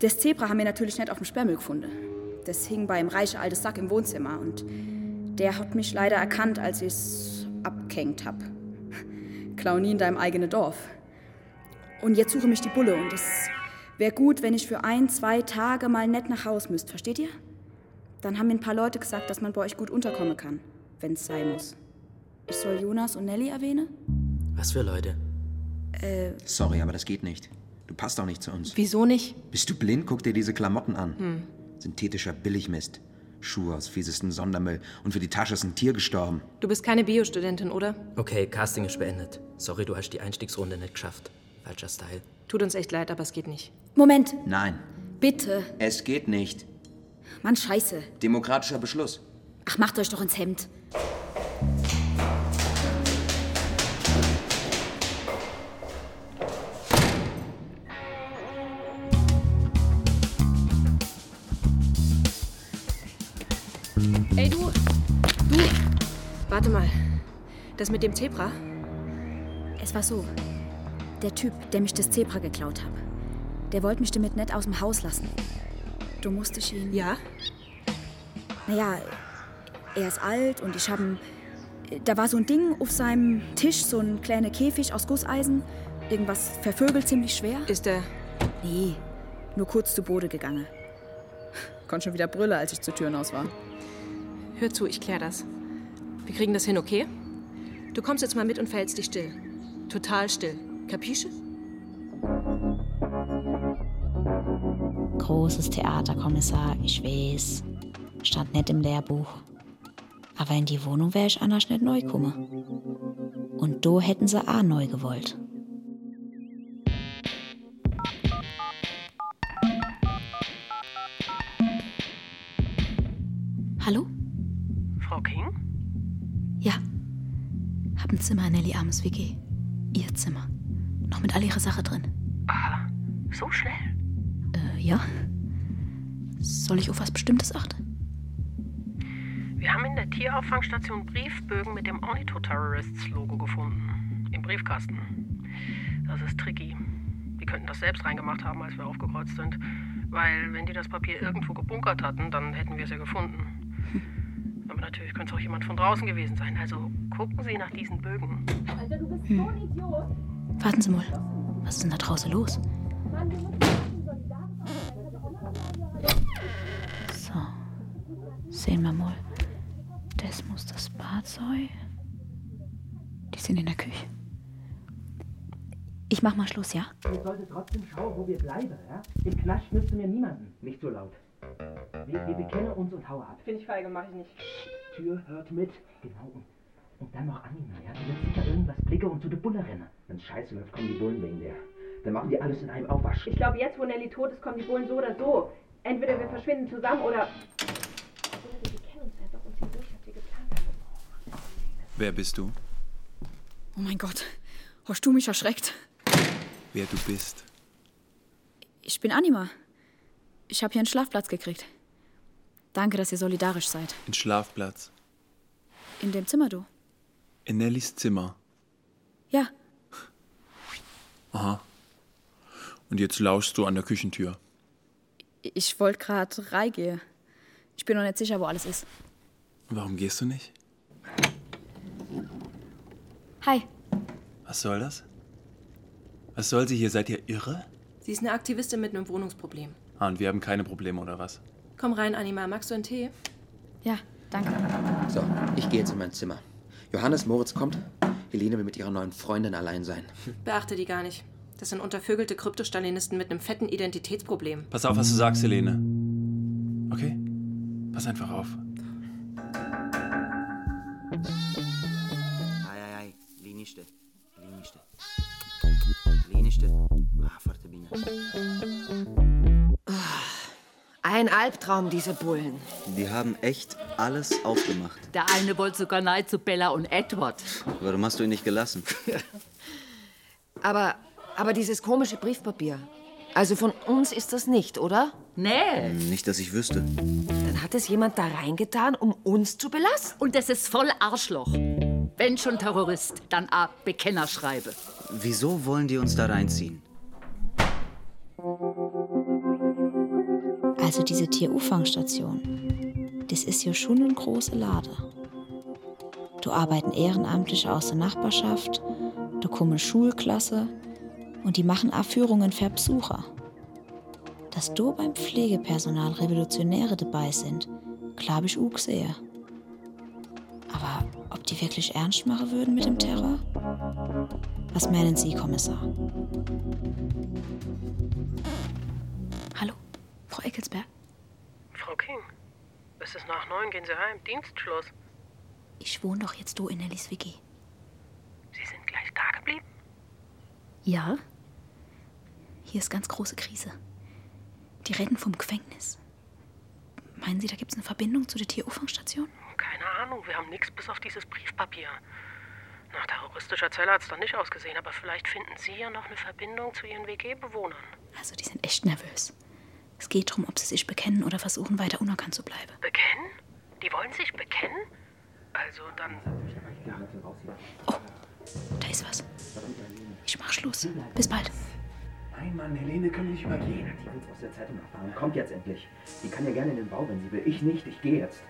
Das Zebra haben wir natürlich nicht auf dem Sperrmüll gefunden. Das hing beim reichen alten Sack im Wohnzimmer und der hat mich leider erkannt, als ich's abgehängt hab. Klauni in deinem eigenen Dorf. Und jetzt suche mich die Bulle und es wäre gut, wenn ich für ein, zwei Tage mal nett nach Haus müsst, versteht ihr? Dann haben mir ein paar Leute gesagt, dass man bei euch gut unterkommen kann, wenn's sein muss. Ich soll Jonas und Nelly erwähnen? Was für Leute? Äh, Sorry, aber das geht nicht. Du passt auch nicht zu uns. Wieso nicht? Bist du blind? Guck dir diese Klamotten an. Hm. Synthetischer Billigmist. Schuhe aus fiesestem Sondermüll. Und für die Tasche ist ein Tier gestorben. Du bist keine Biostudentin, oder? Okay, Casting ist beendet. Sorry, du hast die Einstiegsrunde nicht geschafft. Falscher Style. Tut uns echt leid, aber es geht nicht. Moment, Nein, bitte. es geht nicht. Mann, scheiße. Demokratischer Beschluss. Ach, macht euch doch ins Hemd. Warte mal. Das mit dem Zebra? Es war so. Der Typ, der mich das Zebra geklaut hat, der wollte mich damit nicht aus dem Haus lassen. Du musstest ihn. Ja? Naja, er ist alt und ich habe Da war so ein Ding auf seinem Tisch, so ein kleiner Käfig aus Gusseisen. Irgendwas vervögelt ziemlich schwer. Ist er. Nee, nur kurz zu Boden gegangen. Konnte schon wieder brüllen, als ich zur Tür hinaus war. Hör zu, ich klär das. Wir kriegen das hin, okay? Du kommst jetzt mal mit und verhältst dich still. Total still. Kapische? Großes Theaterkommissar, ich weiß. Stand nicht im Lehrbuch. Aber in die Wohnung wäre ich anders nicht neu gekommen. Und do hätten sie auch neu gewollt. Ein Zimmer in Nelly Arms WG. Ihr Zimmer. Noch mit all ihrer Sache drin. Aha. So schnell? Äh, ja. Soll ich auf was Bestimmtes achten? Wir haben in der Tierauffangstation Briefbögen mit dem Ornitho-Terrorists-Logo gefunden. Im Briefkasten. Das ist tricky. Die könnten das selbst reingemacht haben, als wir aufgekreuzt sind. Weil, wenn die das Papier irgendwo gebunkert hatten, dann hätten wir es ja gefunden. Aber natürlich könnte es auch jemand von draußen gewesen sein. Also gucken Sie nach diesen Bögen. Alter, du bist so ein Idiot. Warten Sie mal. Was ist denn da draußen los? So. Sehen wir mal. Das muss das Bad sein. Die sind in der Küche. Ich mach mal Schluss, ja? Ihr solltet trotzdem schauen, wo wir bleiben, ja? Im Knast nützt mir niemanden. Nicht so laut. Wir, wir bekennen uns und hauen ab. Finde ich feige, mach ich nicht. Tür hört mit. Genau. Und, und dann noch Anina, ja? Die wird sicher irgendwas blicken und zu der Bulle rennen. Wenn Scheiße läuft, kommen die Bullen wegen der. Dann machen die alles in einem Aufwasch. Ich glaube, jetzt, wo Nelly tot ist, kommen die Bullen so oder so. Entweder wir verschwinden zusammen oder. Oder wir bekennen uns einfach und ziehen durch, was wir geplant haben. Wer bist du? Oh mein Gott. Hast du mich erschreckt? Wer du bist? Ich bin Anima. Ich habe hier einen Schlafplatz gekriegt. Danke, dass ihr solidarisch seid. Ein Schlafplatz. In dem Zimmer, du. In Nellys Zimmer. Ja, Aha. Und jetzt lauschst du an der Küchentür. ich wollte gerade reingehen. Ich bin noch nicht sicher, wo alles ist. Warum gehst du nicht? Hi. Was soll das? Was soll sie hier? Seid ihr irre? Sie ist eine Aktivistin mit einem Wohnungsproblem. Ah, und wir haben keine Probleme, oder was? Komm rein, Anima. Magst du einen Tee? Ja, danke. So, ich gehe jetzt in mein Zimmer. Johannes Moritz kommt. Helene will mit ihrer neuen Freundin allein sein. Beachte die gar nicht. Das sind untervögelte Kryptostalinisten mit einem fetten Identitätsproblem. Pass auf, was du sagst, Helene. Okay? Pass einfach auf. Ai, ai, ai, liniște, liniște. Liniște. Ah, foarte bine. Ein Albtraum, diese Bullen. Die haben echt alles aufgemacht. Der eine wollte sogar nein zu Bella und Edward. Warum hast du ihn nicht gelassen? (laughs) Aber, aber dieses komische Briefpapier. Also von uns ist das nicht, oder? Nee. Nicht, dass ich wüsste. Dann hat es jemand da reingetan, um uns zu belasten. Und das ist voll Arschloch. Wenn schon Terrorist, dann a Bekennerschreibe. Wieso wollen die uns da reinziehen? Also diese Tieruffangstation, das ist ja schon eine große Lade. Da arbeiten Ehrenamtliche aus der Nachbarschaft, da kommen Schulklasse und die machen auch für Besucher. Dass da beim Pflegepersonal Revolutionäre dabei sind, glaube ich auch gesehen. Aber ob die wirklich ernst machen würden mit dem Terror? Was meinen Sie, Kommissar? Es ist nach neun, gehen Sie heim. Dienstschluss. Ich wohne doch jetzt do in Nellys WG. Sie sind gleich da geblieben? Ja? Hier ist ganz große Krise. Die rennen vom Gefängnis. Meinen Sie, da gibt es eine Verbindung zu der Tieruffangstation? Keine Ahnung, wir haben nichts bis auf dieses Briefpapier. Nach terroristischer Zelle hat es dann nicht ausgesehen, aber vielleicht finden Sie ja noch eine Verbindung zu Ihren WG-Bewohnern. Also, die sind echt nervös. Es geht darum, ob sie sich bekennen oder versuchen, weiter unerkannt zu bleiben. Bekennen? Die wollen sich bekennen? Also dann. Da ist was. Ich mach Schluss. Bis bald. Nein, Mann, Helene können wir nicht übergehen. Die wird aus der Zeitung erfahren. Kommt jetzt endlich. Die kann ja gerne in den Bau, wenn sie will. Ich nicht, ich gehe jetzt.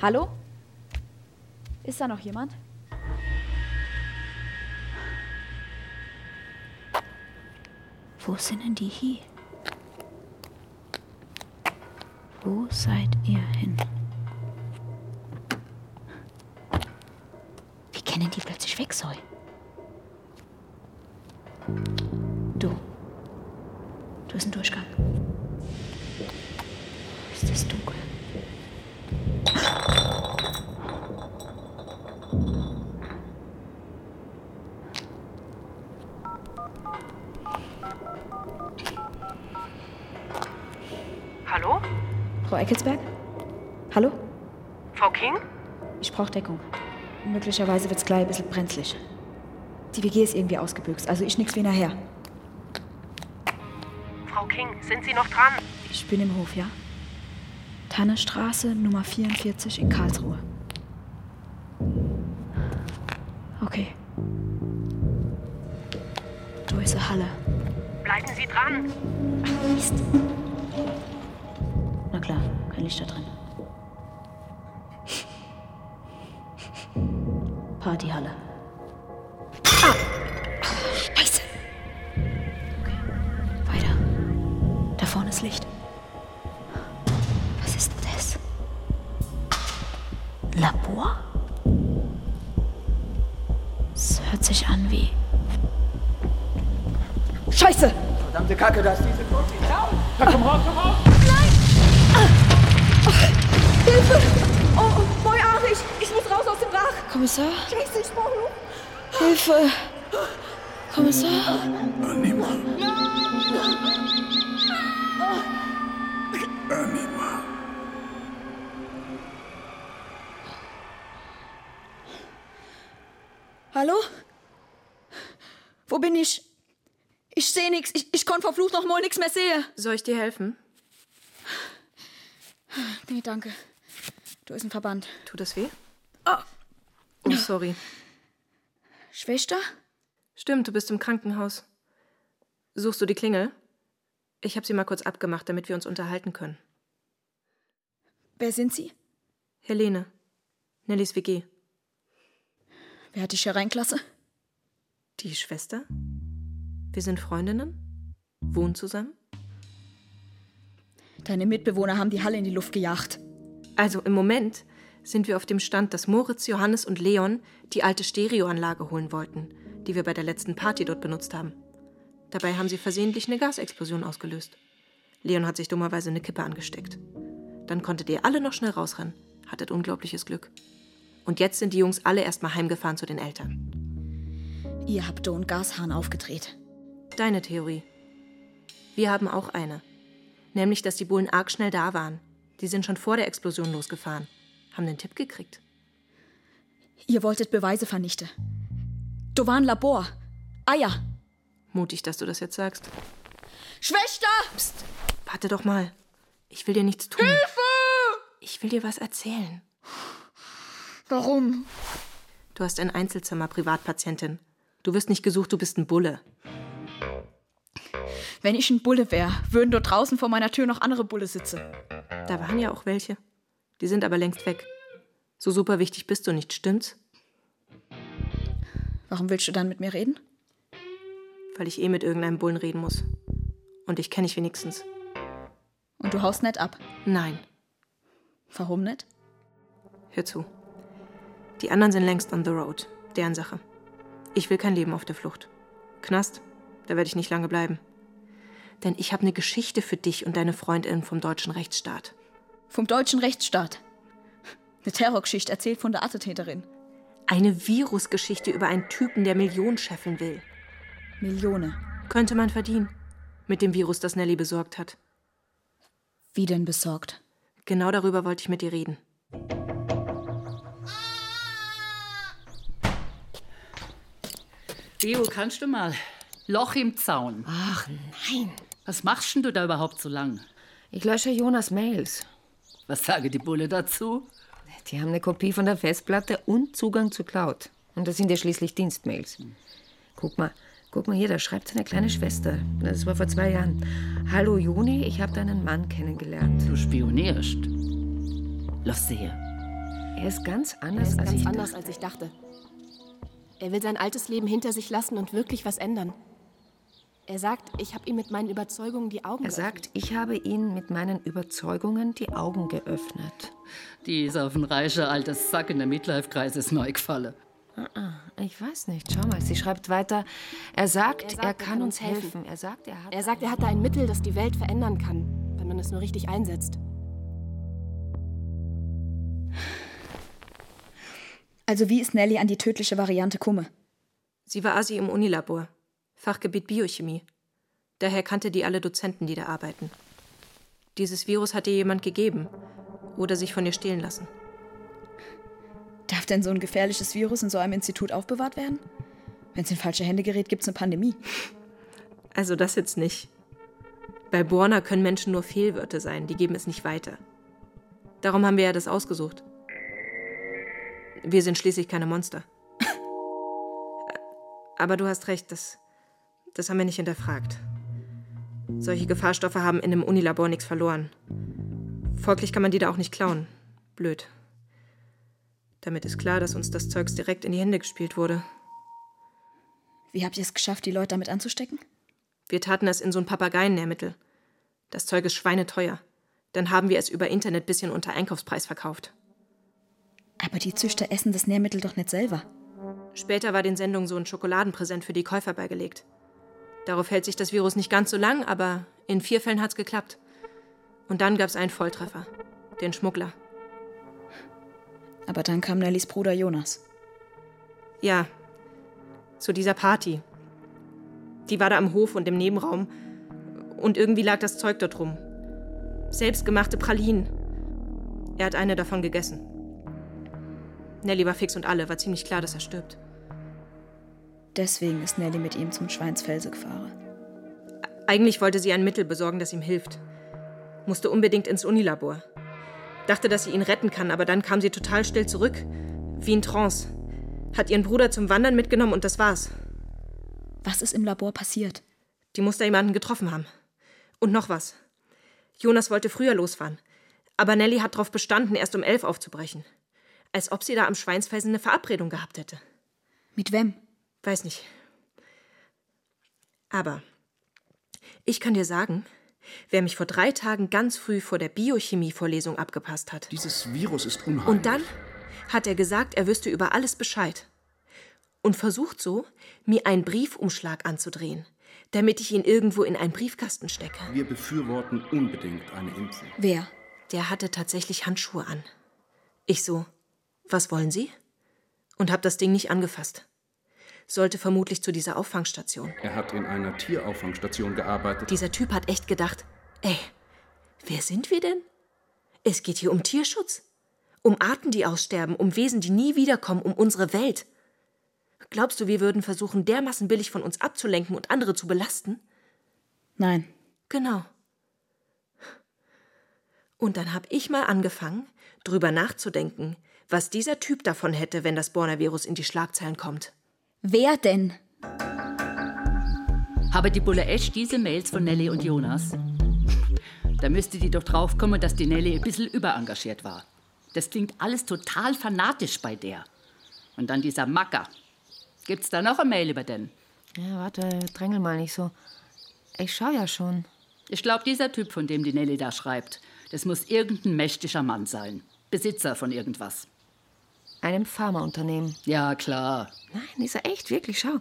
Hallo? Ist da noch jemand? Wo sind denn die hier? Wo seid ihr hin? Wie kennen die plötzlich weg soll? Du. Du ist ein Durchgang. Ist das dunkel? Hallo? Frau Eckelsberg? Hallo? Frau King? Ich brauche Deckung. Möglicherweise wird's gleich ein bisschen brenzlig. Die WG ist irgendwie ausgebüxt, also ich nix wie nachher. Frau King, sind Sie noch dran? Ich bin im Hof, ja? Tannestraße Nummer 44 in Karlsruhe. Okay. Ist eine Halle. Bleiben Sie dran. Mist bin ich da drin. Partyhalle. Ah! Scheiße! Okay. Weiter. Da vorne ist Licht. Was ist das? Labor? Es hört sich an wie. Scheiße! Verdammte Kacke, da ist die Hilfe! Kommissar? Anima. Anima. Hallo? Wo bin ich? Ich sehe nichts. Ich, ich konnte verflucht noch mal nichts mehr sehen. Soll ich dir helfen? Nee, danke. Du ist ein Verband. Tut das weh? Oh, sorry. Schwester? Stimmt, du bist im Krankenhaus. Suchst du die Klingel? Ich habe sie mal kurz abgemacht, damit wir uns unterhalten können. Wer sind Sie? Helene. Nellys WG. Wer hat dich hier reinklasse? Die Schwester? Wir sind Freundinnen? Wohnen zusammen? Deine Mitbewohner haben die Halle in die Luft gejagt. Also im Moment sind wir auf dem Stand, dass Moritz, Johannes und Leon die alte Stereoanlage holen wollten, die wir bei der letzten Party dort benutzt haben. Dabei haben sie versehentlich eine Gasexplosion ausgelöst. Leon hat sich dummerweise eine Kippe angesteckt. Dann konntet ihr alle noch schnell rausrennen. Hattet unglaubliches Glück. Und jetzt sind die Jungs alle erstmal heimgefahren zu den Eltern. Ihr habt einen Gashahn aufgedreht. Deine Theorie. Wir haben auch eine. Nämlich, dass die Bullen arg schnell da waren. Die sind schon vor der Explosion losgefahren. Haben den Tipp gekriegt. Ihr wolltet Beweise vernichten. Du war ein Labor. Eier. Mutig, dass du das jetzt sagst. Schwester! Psst, warte doch mal. Ich will dir nichts tun. Hilfe! Ich will dir was erzählen. Warum? Du hast ein Einzelzimmer, Privatpatientin. Du wirst nicht gesucht, du bist ein Bulle. Wenn ich ein Bulle wäre, würden dort draußen vor meiner Tür noch andere Bulle sitzen. Da waren ja auch welche. Die sind aber längst weg. So super wichtig bist du nicht, stimmt's? Warum willst du dann mit mir reden? Weil ich eh mit irgendeinem Bullen reden muss. Und ich kenne ich wenigstens. Und du haust nicht ab? Nein. Warum nicht? Hör zu. Die anderen sind längst on the road. Deren Sache. Ich will kein Leben auf der Flucht. Knast, da werde ich nicht lange bleiben. Denn ich habe eine Geschichte für dich und deine Freundin vom deutschen Rechtsstaat. Vom deutschen Rechtsstaat? Eine Terrorgeschichte erzählt von der Attentäterin. Eine Virusgeschichte über einen Typen, der Millionen scheffeln will. Millionen. Könnte man verdienen. Mit dem Virus, das Nelly besorgt hat. Wie denn besorgt? Genau darüber wollte ich mit dir reden. Theo, kannst du mal? Loch im Zaun. Ach nein. Was machst denn du da überhaupt so lang? Ich lösche Jonas Mails. Was sage die Bulle dazu? Die haben eine Kopie von der Festplatte und Zugang zu Cloud. Und das sind ja schließlich Dienstmails. Guck mal, guck mal hier, da schreibt seine kleine Schwester. Das war vor zwei Jahren. Hallo Juni, ich habe deinen Mann kennengelernt. Du spionierst. Lass sie her. Er ist ganz Er anders, ist als ganz ich anders, dachte. als ich dachte. Er will sein altes Leben hinter sich lassen und wirklich was ändern. Er sagt, ich habe ihm mit meinen Überzeugungen die Augen Er sagt, ich habe ihn mit meinen Überzeugungen die Augen geöffnet. Die ist auf ein reicher altes Sack in der Midlife-Kreis neu gefallen. Ah, ah, Ich weiß nicht. Schau mal, sie schreibt weiter. Er sagt, er, kann uns helfen. Er sagt, er hat. Er sagt, er hat da ein Mittel, das die Welt verändern kann, wenn man es nur richtig einsetzt. Also wie ist Nelly an die tödliche Variante komme? Sie war Asi im Unilabor. Fachgebiet Biochemie. Daher kannte die alle Dozenten, die da arbeiten. Dieses Virus hat ihr jemand gegeben oder sich von ihr stehlen lassen. Darf denn so ein gefährliches Virus in so einem Institut aufbewahrt werden? Wenn es in falsche Hände gerät, gibt's eine Pandemie. Also das jetzt nicht. Bei Borna können Menschen nur Fehlwörter sein, die geben es nicht weiter. Darum haben wir ja das ausgesucht. Wir sind schließlich keine Monster. (laughs) Aber du hast recht, das, das haben wir nicht hinterfragt. Solche Gefahrstoffe haben in einem Unilabor nichts verloren. Folglich kann man die da auch nicht klauen. Blöd. Damit ist klar, dass uns das Zeugs direkt in die Hände gespielt wurde. Wie habt ihr es geschafft, die Leute damit anzustecken? Wir taten es in so ein Papageiennährmittel. Das Zeug ist schweineteuer. Dann haben wir es über Internet bisschen unter Einkaufspreis verkauft. Aber die Züchter essen das Nährmittel doch nicht selber. Später war den Sendungen so ein Schokoladenpräsent für die Käufer beigelegt. Darauf hält sich das Virus nicht ganz so lang, aber in vier Fällen hat's geklappt. Und dann gab's einen Volltreffer. Den Schmuggler. Aber dann kam Nellys Bruder Jonas. Ja, zu dieser Party. Die war da am Hof und im Nebenraum. Und irgendwie lag das Zeug dort rum. Selbstgemachte Pralinen. Er hat eine davon gegessen. Nelly war fix und alle, war ziemlich klar, dass er stirbt. Deswegen ist Nelly mit ihm zum Schweinsfelse gefahren. Eigentlich wollte sie ein Mittel besorgen, das ihm hilft. Musste unbedingt ins Unilabor. Dachte, dass sie ihn retten kann, aber dann kam sie total still zurück. Wie in Trance. Hat ihren Bruder zum Wandern mitgenommen und das war's. Was ist im Labor passiert? Die muss da jemanden getroffen haben. Und noch was. Jonas wollte früher losfahren. Aber Nelly hat darauf bestanden, erst um elf aufzubrechen. Als ob sie da am Schweinsfelsen eine Verabredung gehabt hätte. Mit wem? Weiß nicht. Aber ich kann dir sagen, wer mich vor drei Tagen ganz früh vor der Biochemie-Vorlesung abgepasst hat. Dieses Virus ist unheimlich. Und dann hat er gesagt, er wüsste über alles Bescheid. Und versucht so, mir einen Briefumschlag anzudrehen, damit ich ihn irgendwo in einen Briefkasten stecke. Wir befürworten unbedingt eine Impfung. Wer? Der hatte tatsächlich Handschuhe an. Ich so, was wollen Sie? Und hab das Ding nicht angefasst. Sollte vermutlich zu dieser Auffangstation. Er hat in einer Tierauffangstation gearbeitet. Dieser Typ hat echt gedacht, ey, wer sind wir denn? Es geht hier um Tierschutz. Um Arten, die aussterben, um Wesen, die nie wiederkommen, um unsere Welt. Glaubst du, wir würden versuchen, dermaßen billig von uns abzulenken und andere zu belasten? Nein. Genau. Und dann habe ich mal angefangen, drüber nachzudenken, was dieser Typ davon hätte, wenn das Borna-Virus in die Schlagzeilen kommt. Wer denn? Habe die Bulle echt diese Mails von Nelly und Jonas? Da müsste die doch draufkommen, dass die Nelly ein bisschen überengagiert war. Das klingt alles total fanatisch bei der. Und dann dieser Macker. Gibt's da noch eine Mail über den? Ja, warte, drängel mal nicht so. Ich schau ja schon. Ich glaube, dieser Typ, von dem die Nelly da schreibt, das muss irgendein mächtiger Mann sein. Besitzer von irgendwas. Einem Pharmaunternehmen. Ja, klar. Nein, ist er echt, wirklich, schau.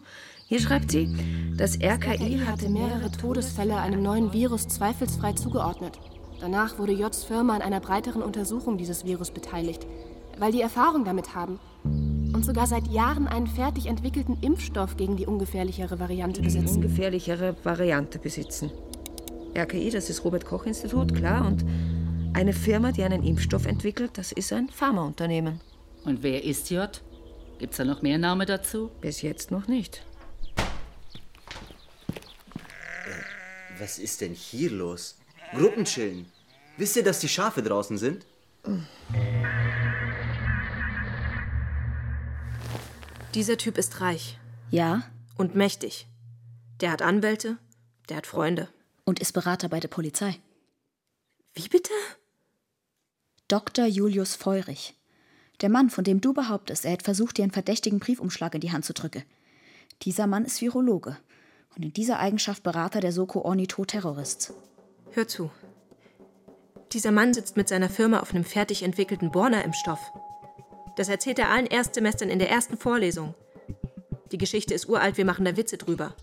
Hier schreibt sie, das RKI hatte mehrere Todesfälle einem neuen Virus zweifelsfrei zugeordnet. Danach wurde Js Firma an einer breiteren Untersuchung dieses Virus beteiligt, weil die Erfahrung damit haben und sogar seit Jahren einen fertig entwickelten Impfstoff gegen die ungefährlichere Variante besitzen. Ungefährlichere Variante besitzen. RKI, das ist Robert Koch Institut, klar. Und eine Firma, die einen Impfstoff entwickelt, das ist ein Pharmaunternehmen. Und wer ist J? Gibt's da noch mehr Namen dazu? Bis jetzt noch nicht. Was ist denn hier los? Gruppenchillen. Wisst ihr, dass die Schafe draußen sind? Dieser Typ ist reich. Ja? Und mächtig. Der hat Anwälte, der hat Freunde. Und ist Berater bei der Polizei. Wie bitte? Dr. Julius Feurich. Der Mann, von dem du behauptest, er hätte versucht, dir einen verdächtigen Briefumschlag in die Hand zu drücken. Dieser Mann ist Virologe und in dieser Eigenschaft Berater der Soko Ornitho-Terrorists. Hör zu. Dieser Mann sitzt mit seiner Firma auf einem fertig entwickelten Borna-Impfstoff. Das erzählt er allen Erstsemestern in der ersten Vorlesung. Die Geschichte ist uralt, wir machen da Witze drüber.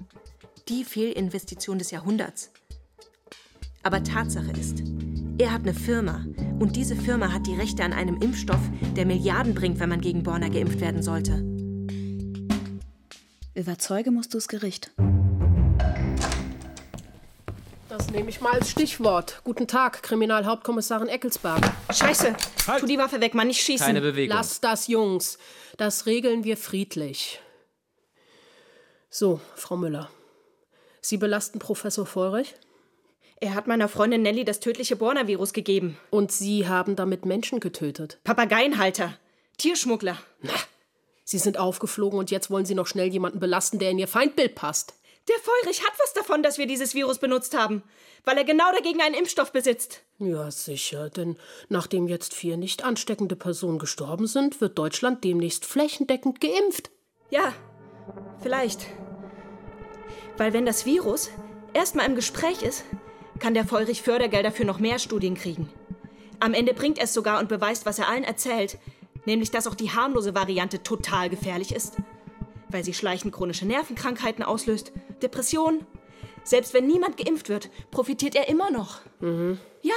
Die Fehlinvestition des Jahrhunderts. Aber Tatsache ist, er hat eine Firma und diese Firma hat die Rechte an einem Impfstoff, der Milliarden bringt, wenn man gegen Borna geimpft werden sollte. Überzeuge musst du das Gericht. Das nehme ich mal als Stichwort. Guten Tag, Kriminalhauptkommissarin Eckelsberg. Scheiße! Tu die Waffe weg, Mann, nicht schießen. Keine Bewegung. Lass das, Jungs. Das regeln wir friedlich. So, Frau Müller. Sie belasten Professor Feurich? Er hat meiner Freundin Nelly das tödliche Borna-Virus gegeben. Und Sie haben damit Menschen getötet. Papageienhalter. Tierschmuggler. Na, Sie sind aufgeflogen und jetzt wollen Sie noch schnell jemanden belasten, der in Ihr Feindbild passt. Der Feurich hat was davon, dass wir dieses Virus benutzt haben, weil er genau dagegen einen Impfstoff besitzt. Ja, sicher, denn nachdem jetzt vier nicht ansteckende Personen gestorben sind, wird Deutschland demnächst flächendeckend geimpft. Ja, vielleicht. Weil wenn das Virus erstmal im Gespräch ist, kann der Feurich Fördergelder für noch mehr Studien kriegen. Am Ende bringt er es sogar und beweist, was er allen erzählt, nämlich dass auch die harmlose Variante total gefährlich ist. weil sie schleichend chronische Nervenkrankheiten auslöst, Depressionen. Selbst wenn niemand geimpft wird, profitiert er immer noch. Mhm. Ja,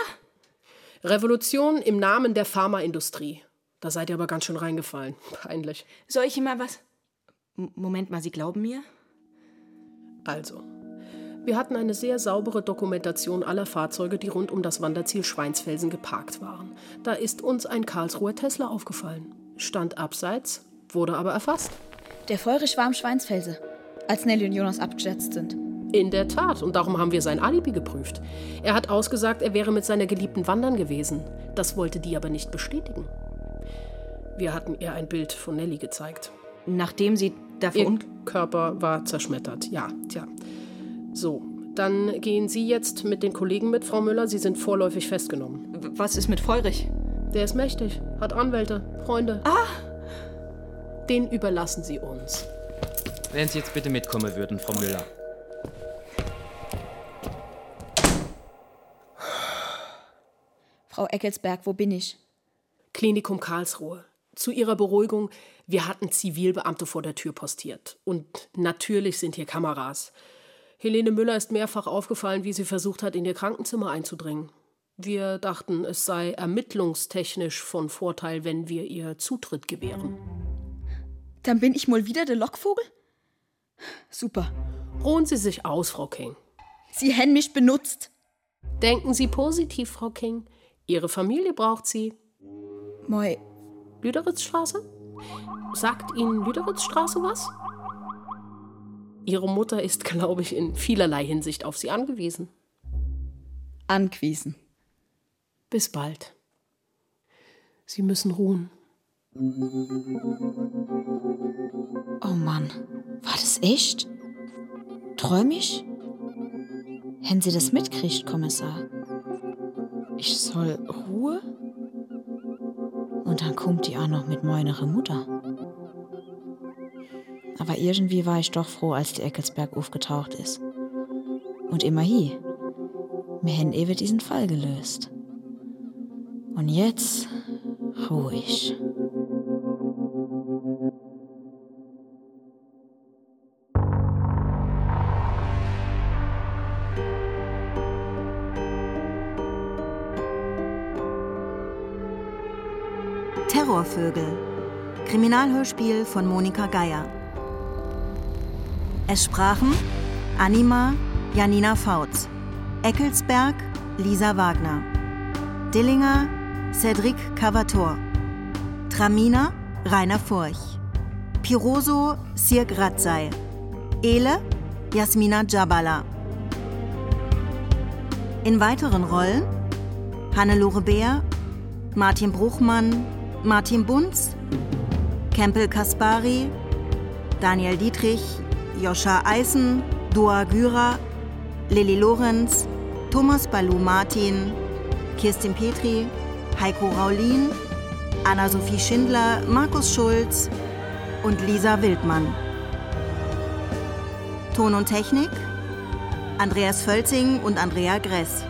Revolution im Namen der Pharmaindustrie. Da seid ihr aber ganz schön reingefallen. Peinlich. soll ich ihm mal was? M Moment mal, Sie glauben mir? Also, wir hatten eine sehr saubere Dokumentation aller Fahrzeuge, die rund um das Wanderziel Schweinsfelsen geparkt waren. Da ist uns ein Karlsruher Tesla aufgefallen. Stand abseits, wurde aber erfasst. Der Feurich war am Schweinsfelse, als Nelly und Jonas abgeschätzt sind. In der Tat, und darum haben wir sein Alibi geprüft. Er hat ausgesagt, er wäre mit seiner Geliebten wandern gewesen. Das wollte die aber nicht bestätigen. Wir hatten ihr ein Bild von Nelly gezeigt. Nachdem sie dafür Ihr Körper war zerschmettert. Ja, tja. So, dann gehen Sie jetzt mit den Kollegen mit, Frau Müller. Sie sind vorläufig festgenommen. Was ist mit Feurich? Der ist mächtig, hat Anwälte, Freunde. Ah! Den überlassen Sie uns. Wenn Sie jetzt bitte mitkommen würden, Frau Müller. Frau Eckelsberg, wo bin ich? Klinikum Karlsruhe. Zu Ihrer Beruhigung, wir hatten Zivilbeamte vor der Tür postiert. Und natürlich sind hier Kameras. Helene Müller ist mehrfach aufgefallen, wie sie versucht hat, in ihr Krankenzimmer einzudringen. Wir dachten, es sei ermittlungstechnisch von Vorteil, wenn wir ihr Zutritt gewähren. Dann bin ich mal wieder der Lockvogel? Super. Ruhen Sie sich aus, Frau King. Sie hätten mich benutzt. Denken Sie positiv, Frau King. Ihre Familie braucht Sie. Moi. Lüderitzstraße? Sagt Ihnen Lüderitzstraße was? Ihre Mutter ist, (laughs) glaube ich, in vielerlei Hinsicht auf Sie angewiesen. Angewiesen. Bis bald. Sie müssen ruhen. Oh Mann, war das echt? Träum ich? Hätten Sie das mitkriegt, Kommissar? Ich soll Ruhe? Und dann kommt die auch noch mit meiner Mutter. Aber irgendwie war ich doch froh, als die Eckelsberg aufgetaucht ist. Und immerhin, wir haben eben diesen Fall gelöst. Und jetzt ruhig. Terrorvögel. Kriminalhörspiel von Monika Geier. Es sprachen Anima Janina Fautz, Eckelsberg Lisa Wagner, Dillinger Cedric Cavator, Tramina Rainer Furch, Piroso Sirk Ratzai, Ele Jasmina Jabala. In weiteren Rollen Hannelore Beer, Martin Bruchmann, Martin Bunz, Kempel Kaspari, Daniel Dietrich, Joscha Eisen, Dua Gyra, Lilly Lorenz, Thomas Balu Martin, Kirstin Petri, Heiko Raulin, Anna-Sophie Schindler, Markus Schulz und Lisa Wildmann. Ton und Technik Andreas Völzing und Andrea Gress.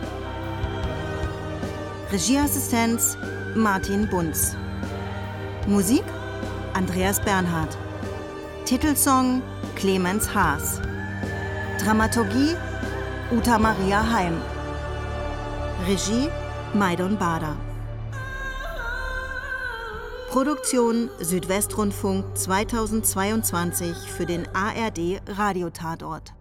Regieassistenz Martin Bunz. Musik Andreas Bernhard. Titelsong Clemens Haas. Dramaturgie Uta Maria Heim. Regie Maidon Bader. Produktion Südwestrundfunk 2022 für den ARD Radiotatort.